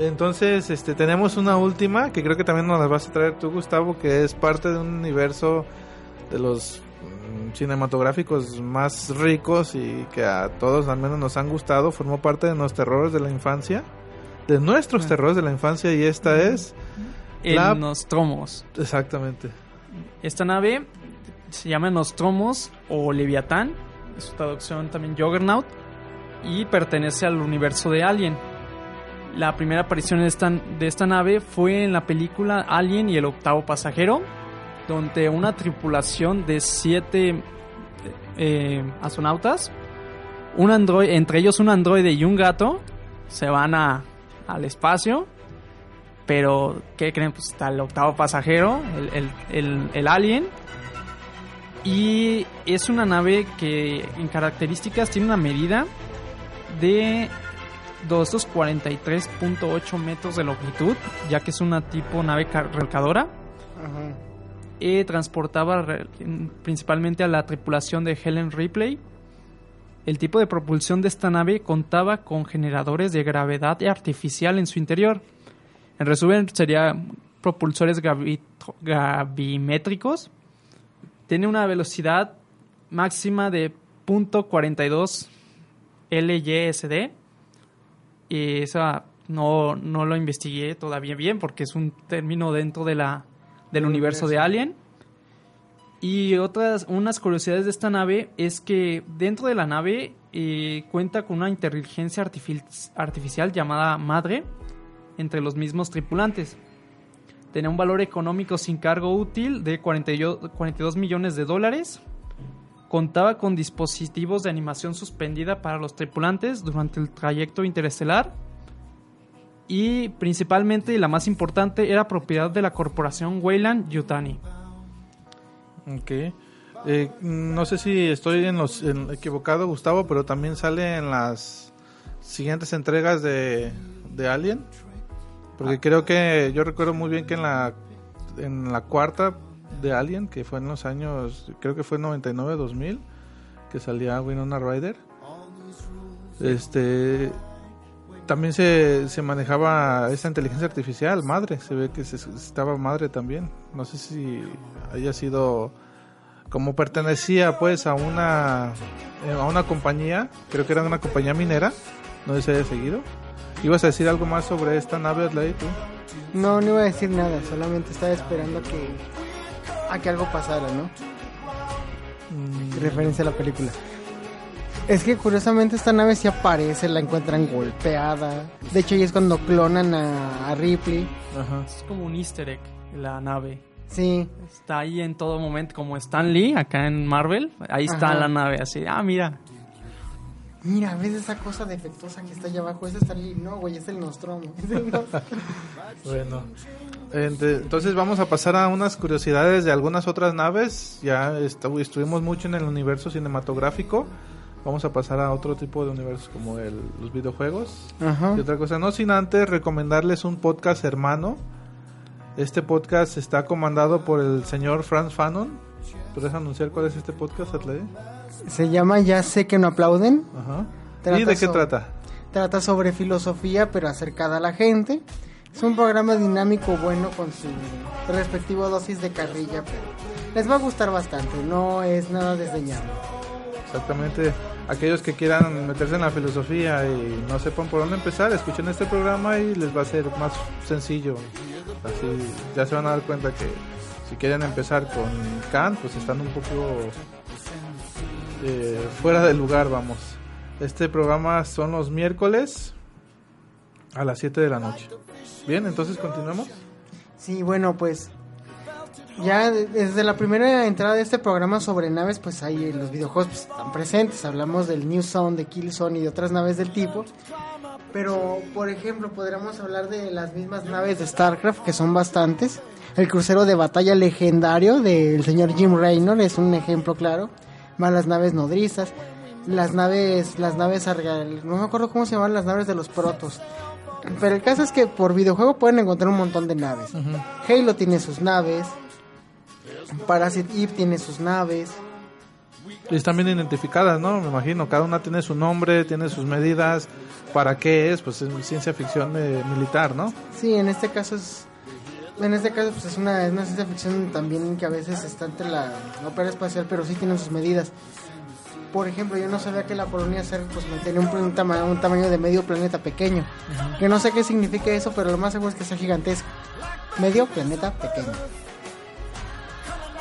Entonces, este, tenemos una última que creo que también nos la vas a traer tú, Gustavo, que es parte de un universo de los mm, cinematográficos más ricos y que a todos al menos nos han gustado. Formó parte de los terrores de la infancia, de nuestros terrores de la infancia y esta es El la- Nostromos. exactamente. Esta nave se llama Nostromos o Leviatán, es su traducción también Juggernaut, y pertenece al universo de Alien. La primera aparición de esta, nave fue en la película Alien y el octavo pasajero, donde una tripulación de siete eh, astronautas, un androide, entre ellos un androide y un gato, se van a, al espacio. Pero, ¿qué creen? Pues está el octavo pasajero, el alien. Y es una nave que en características tiene una medida de 243.8 metros de longitud, ya que es una tipo nave remolcadora. Ajá. Eh, transportaba principalmente a la tripulación de Helen Ripley. El tipo de propulsión de esta nave contaba con generadores de gravedad artificial en su interior. En resumen, sería propulsores gravi- gravimétricos. Tiene una velocidad máxima de .42 LYSD. Y esa no, no lo investigué todavía bien porque es un término dentro de la, del universo de Alien. Y otras, unas curiosidades de esta nave es que dentro de la nave eh, cuenta con una inteligencia artific- artificial llamada Madre entre los mismos tripulantes. Tenía un valor económico sin cargo útil de 42, 42 millones de dólares. Contaba con dispositivos de animación suspendida para los tripulantes durante el trayecto interestelar y principalmente y la más importante era propiedad de la corporación Weyland Yutani. Ok. Eh, no sé si estoy en los en- equivocado, Gustavo, pero también sale en las siguientes entregas de, de Alien. Porque creo que yo recuerdo muy bien que en la en la cuarta de Alien, que fue en los años, creo que fue 99-2000, que salía Winona Ryder. Este también se, se manejaba esa inteligencia artificial, madre, se ve que se, estaba madre también. No sé si haya sido como pertenecía pues a una eh, a una compañía, creo que era una compañía minera, no sé si haya seguido. ¿Ibas a decir algo más sobre esta nave Adlai tú? No, no iba a decir nada, solamente estaba esperando que, a que algo pasara, ¿no? Mm. Referencia a la película. Es que curiosamente esta nave sí aparece, la encuentran golpeada. De hecho, ahí es cuando clonan a, a Ripley. Es como un easter egg la nave. Sí. Está ahí en todo momento, como Stan Lee acá en Marvel. Ahí está Ajá. la nave, así. Ah, mira. Mira, ¿ves esa cosa defectuosa que está allá abajo? Ese está ahí. No, güey, es el Nostromo. Es el Nostromo. Bueno, entonces vamos a pasar a unas curiosidades de algunas otras naves. Ya est- estuvimos mucho en el universo cinematográfico. Vamos a pasar a otro tipo de universos como el, los videojuegos. Ajá. Y otra cosa, no sin antes recomendarles un podcast hermano. Este podcast está comandado por el señor Franz Fanon. ¿Puedes anunciar cuál es este podcast, Atleti? Se llama Ya sé que no aplauden. Ajá. ¿Y de qué so- trata? Trata sobre filosofía, pero acercada a la gente. Es un programa dinámico bueno con su respectivo dosis de carrilla, pero les va a gustar bastante. No es nada desdeñable. Exactamente. Aquellos que quieran meterse en la filosofía y no sepan por dónde empezar, escuchen este programa y les va a ser más sencillo. Así ya se van a dar cuenta que si quieren empezar con Kant, pues están un poco eh, fuera del lugar, vamos. Este programa son los miércoles a las 7 de la noche. Bien, entonces continuamos. Sí, bueno, pues ya de- desde la primera entrada de este programa sobre naves, pues ahí los videojuegos pues, están presentes. Hablamos del New Zone, de Killzone y de otras naves del tipo. Pero, por ejemplo, podríamos hablar de las mismas naves de StarCraft, que son bastantes. El crucero de batalla legendario del señor Jim Raynor es un ejemplo claro. Más las naves nodrizas, las naves, las naves argal- no me acuerdo cómo se llaman las naves de los protos. Pero el caso es que por videojuego pueden encontrar un montón de naves. Halo tiene sus naves. Parasite Eve tiene sus naves. Y están bien identificadas, ¿no? Me imagino, cada una tiene su nombre, tiene sus medidas. ¿Para qué es? Pues es ciencia ficción eh, militar, ¿no? Sí, en este caso es. En este caso, pues es una, es una ciencia ficción también que a veces está entre la ópera espacial, pero sí tienen sus medidas. Por ejemplo, yo no sabía que la colonia Ser pues mantenía un, un, tama- un tamaño de medio planeta pequeño. Que no sé qué significa eso, pero lo más seguro es que sea gigantesco. Medio planeta pequeño.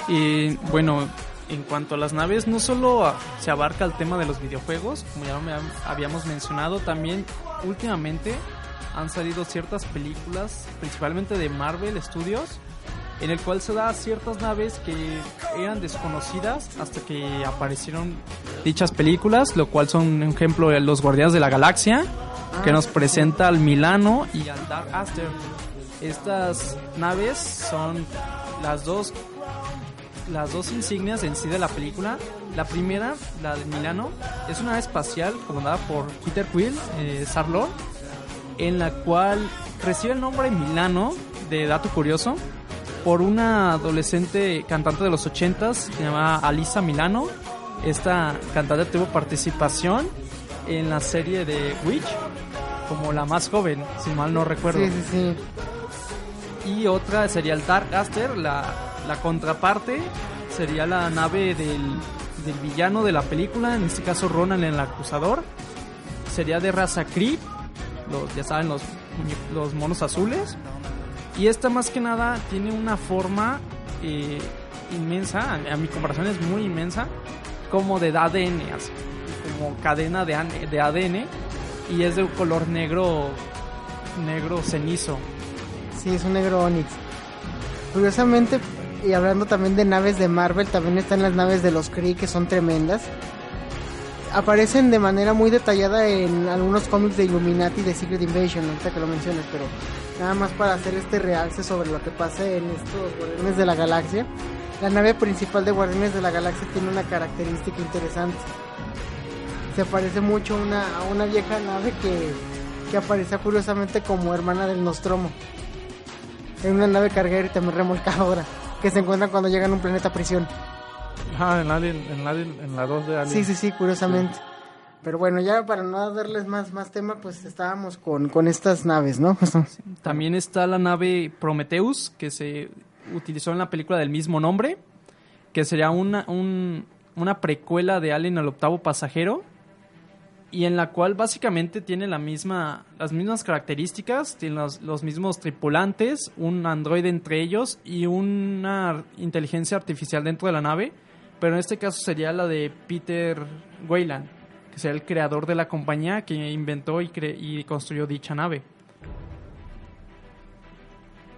Y bueno, en cuanto a las naves, no solo se abarca el tema de los videojuegos, como ya habíamos mencionado, también últimamente han salido ciertas películas, principalmente de Marvel Studios, en el cual se da ciertas naves que eran desconocidas hasta que aparecieron dichas películas, lo cual son un ejemplo de los Guardianes de la Galaxia, que nos presenta al Milano y al Dark Aster. Estas naves son las dos las dos insignias en sí de la película. La primera, la de Milano, es una nave espacial comandada por Peter Quill, eh, Star-Lord, en la cual recibe el nombre Milano, de dato curioso, por una adolescente cantante de los 80s, se llama Alisa Milano. Esta cantante tuvo participación en la serie de Witch, como la más joven, si mal no recuerdo. Sí, sí, sí. Y otra sería el Dark Aster, la, la contraparte sería la nave del, del villano de la película, en este caso Ronan el acusador. Sería de raza Creep, los, ya saben, los, los monos azules. Y esta más que nada tiene una forma eh, inmensa, a, mi comparación es muy inmensa, como de ADN, así, como cadena de, de ADN. Y es de un color negro, negro cenizo. Sí, es un negro Onix. Curiosamente, Y hablando también de naves de Marvel, también están las naves de los Kree que son tremendas. Aparecen de manera muy detallada en algunos cómics de Illuminati de Secret Invasion, ahorita que lo mencionas, pero nada más para hacer este realce sobre lo que pasa en estos Guardianes de la Galaxia. La nave principal de Guardianes de la Galaxia tiene una característica interesante. Se parece mucho a una, vieja nave que, que aparece curiosamente como hermana del Nostromo. En una nave carguera y también remolcadora, que se encuentran cuando llegan a un planeta prisión. En, Alien, en, Alien, en la 2 de Alien. Sí, sí, sí, curiosamente. Pero bueno, ya para no darles más, más tema, pues estábamos con, con estas naves, ¿no? También está la nave Prometheus, que se utilizó en la película del mismo nombre, que sería una, un- una precuela de Alien el octavo pasajero, y en la cual básicamente tiene la misma, las mismas características, tiene los, los mismos tripulantes, un androide entre ellos y una inteligencia artificial dentro de la nave, pero en este caso sería la de Peter Weyland, que sería el creador de la compañía que inventó y, cre- y construyó dicha nave.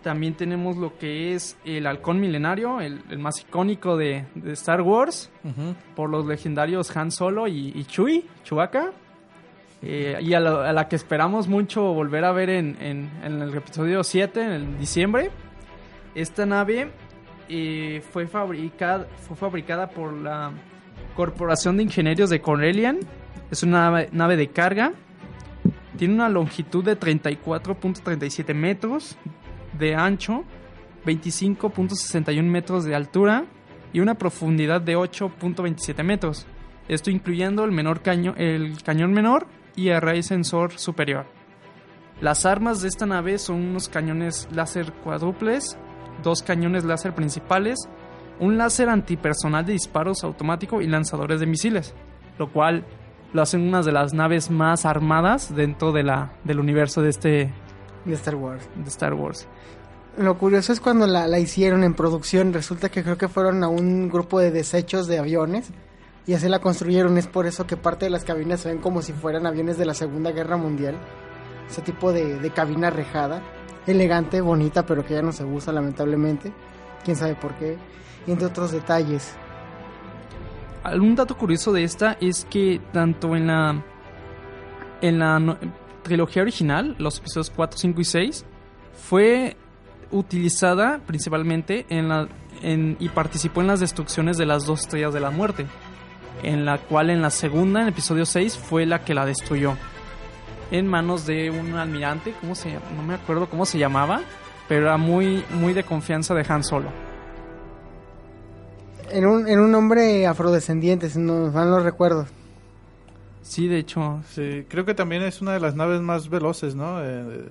También tenemos lo que es el halcón milenario, el, el más icónico de, de Star Wars, por los legendarios Han Solo y, y Chewie, Chewbacca. Eh, y a la, a la que esperamos mucho volver a ver en, en- en el episodio 7, en el diciembre. Esta nave fue, fabricada, fue fabricada por la Corporación de Ingenieros de Corellian. Es una nave, de carga. Tiene una longitud de 34.37 metros de ancho, 25.61 metros de altura y una profundidad de 8.27 metros. Esto incluyendo el, menor caño- el cañón menor y array sensor superior. Las armas de esta nave son unos cañones láser cuádruples, dos cañones láser principales, un láser antipersonal de disparos automático y lanzadores de misiles, lo cual lo hacen una de las naves más armadas dentro de la, del universo de este de Star Wars. de Star Wars. Lo curioso es cuando la, la hicieron en producción, resulta que creo que fueron a un grupo de desechos de aviones y así la construyeron. Es por eso que parte de las cabinas se ven como si fueran aviones de la Segunda Guerra Mundial. Ese tipo de, de cabina rejada, elegante, bonita, pero que ya no se usa lamentablemente. Quién sabe por qué. Entre otros detalles. Algún dato curioso de esta es que tanto en la en la trilogía original, los episodios 4, 5 y 6, fue utilizada principalmente en la en- y participó en las destrucciones de las dos estrellas de la muerte, en la cual en la segunda, en el episodio 6, fue la que la destruyó. En manos de un almirante, ¿cómo se llama? No me acuerdo cómo se llamaba, pero era muy, muy de confianza de Han Solo. En un, en un hombre afrodescendiente, si no van los recuerdos. Sí, de hecho. Sí, creo que también es una de las naves más veloces, ¿no? Eh,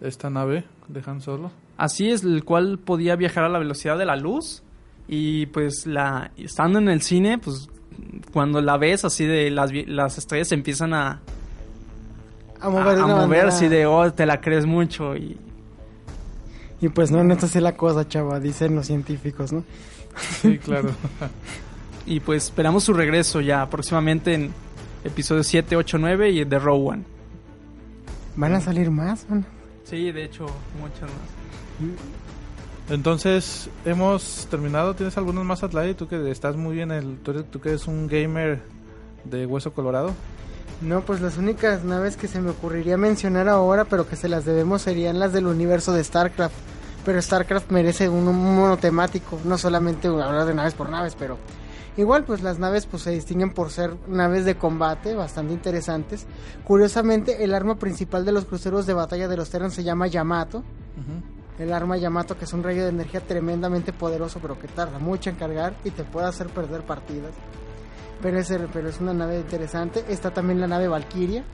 esta nave de Han Solo. Así es, el cual podía viajar a la velocidad de la luz y pues la estando en el cine, pues cuando la ves así de las, las estrellas se empiezan a A mover a una mover manera- así de oh, te la crees mucho y Y pues no, no es así la cosa, chava, dicen los científicos, ¿no? Sí, claro. y pues esperamos su regreso ya próximamente en episodios 7, 8, 9 y de Row One. ¿Van a salir más? Sí, de hecho, muchas más. Entonces, hemos terminado. ¿Tienes algunos más, Atlay? Tú que estás muy bien, el, tú, eres- tú que eres un gamer de hueso colorado. No, pues las únicas naves que se me ocurriría mencionar ahora, pero que se las debemos, serían las del universo de StarCraft. Pero StarCraft merece un, monotemático, no solamente hablar de naves por naves, pero igual pues las naves pues se distinguen por ser naves de combate bastante interesantes. Curiosamente, el arma principal de los cruceros de batalla de los Terran se llama Yamato. El arma Yamato que es un rayo de energía tremendamente poderoso, pero que tarda mucho en cargar y te puede hacer perder partidas. Pero es, pero es una nave interesante. Está también la nave Valkyria,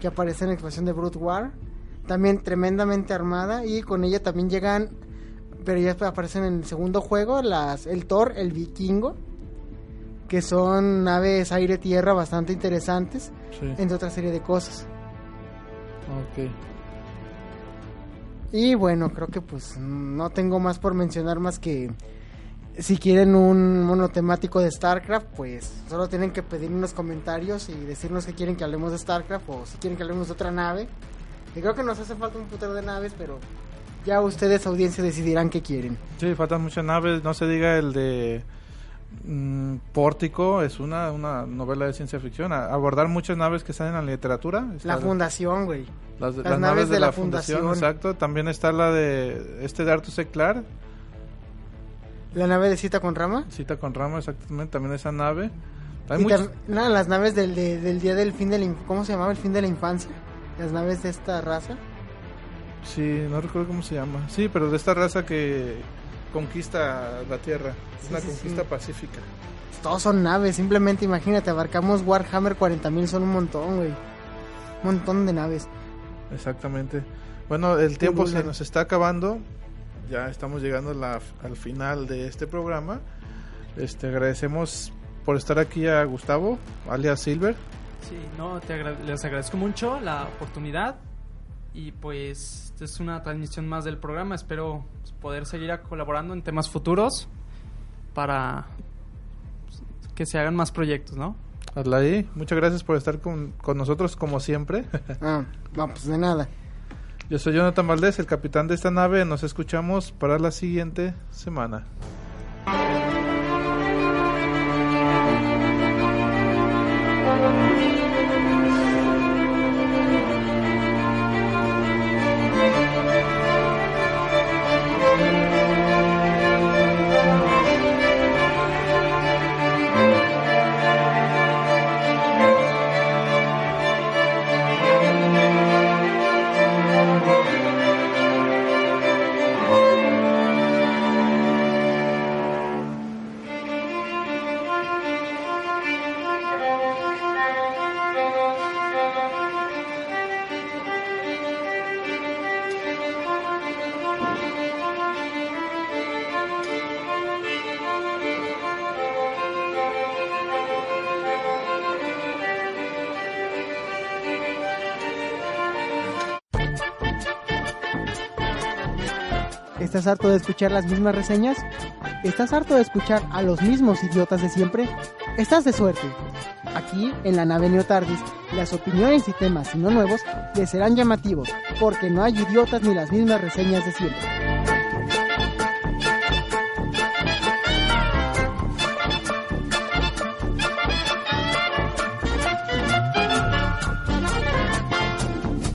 que aparece en la expansión de Brute War. También tremendamente armada. Y con ella también llegan, pero ya aparecen en el segundo juego, las, el Thor, el Vikingo. Que son naves aire-tierra bastante interesantes. Sí. Entre otra serie de cosas. Ok. Y bueno, creo que pues no tengo más por mencionar más que si quieren un monotemático de StarCraft, pues solo tienen que pedir unos comentarios y decirnos que quieren que hablemos de StarCraft o si quieren que hablemos de otra nave. Y creo que nos hace falta un putero de naves, pero Ya ustedes, audiencia, decidirán qué quieren. Sí, faltan muchas naves. No se diga el de mm, Pórtico, es una, una novela de ciencia ficción. A- abordar muchas naves que están en la literatura. Está La de- fundación, güey. Las, Las las naves de la fundación. exacto. También está la de este de Arthur C. Clarke, La nave de cita con rama. cita con rama, exactamente. También esa nave. Hay Y no, las naves del, de- del día del fin de la inf- ¿Cómo se llamaba el fin de la infancia? Las naves de esta raza. Sí, no recuerdo cómo se llama. Sí, pero de esta raza que conquista la Tierra. Es Sí, una sí, conquista sí. pacífica. Todos son naves, simplemente imagínate, abarcamos Warhammer 40.000, son un montón, güey. Un montón de naves. Exactamente. Bueno, el tiempo se nos está acabando. Ya estamos llegando a la- al final de este programa. Este, agradecemos por estar aquí a Gustavo, alias Silver. Sí, no, te agra- les agradezco mucho la oportunidad y pues esta es una transmisión más del programa. Espero poder seguir colaborando en temas futuros para pues, que se hagan más proyectos, ¿no? Adlaí, muchas gracias por estar con, con nosotros como siempre. Ah, no, pues de nada. Yo soy Jonathan Valdés, el capitán de esta nave. Nos escuchamos para la siguiente semana. De escuchar las mismas reseñas? ¿Estás harto de escuchar a los mismos idiotas de siempre? Estás de suerte. Aquí, en la nave Neotardis, las opiniones y temas, si no nuevos, les serán llamativos, porque no hay idiotas ni las mismas reseñas de siempre.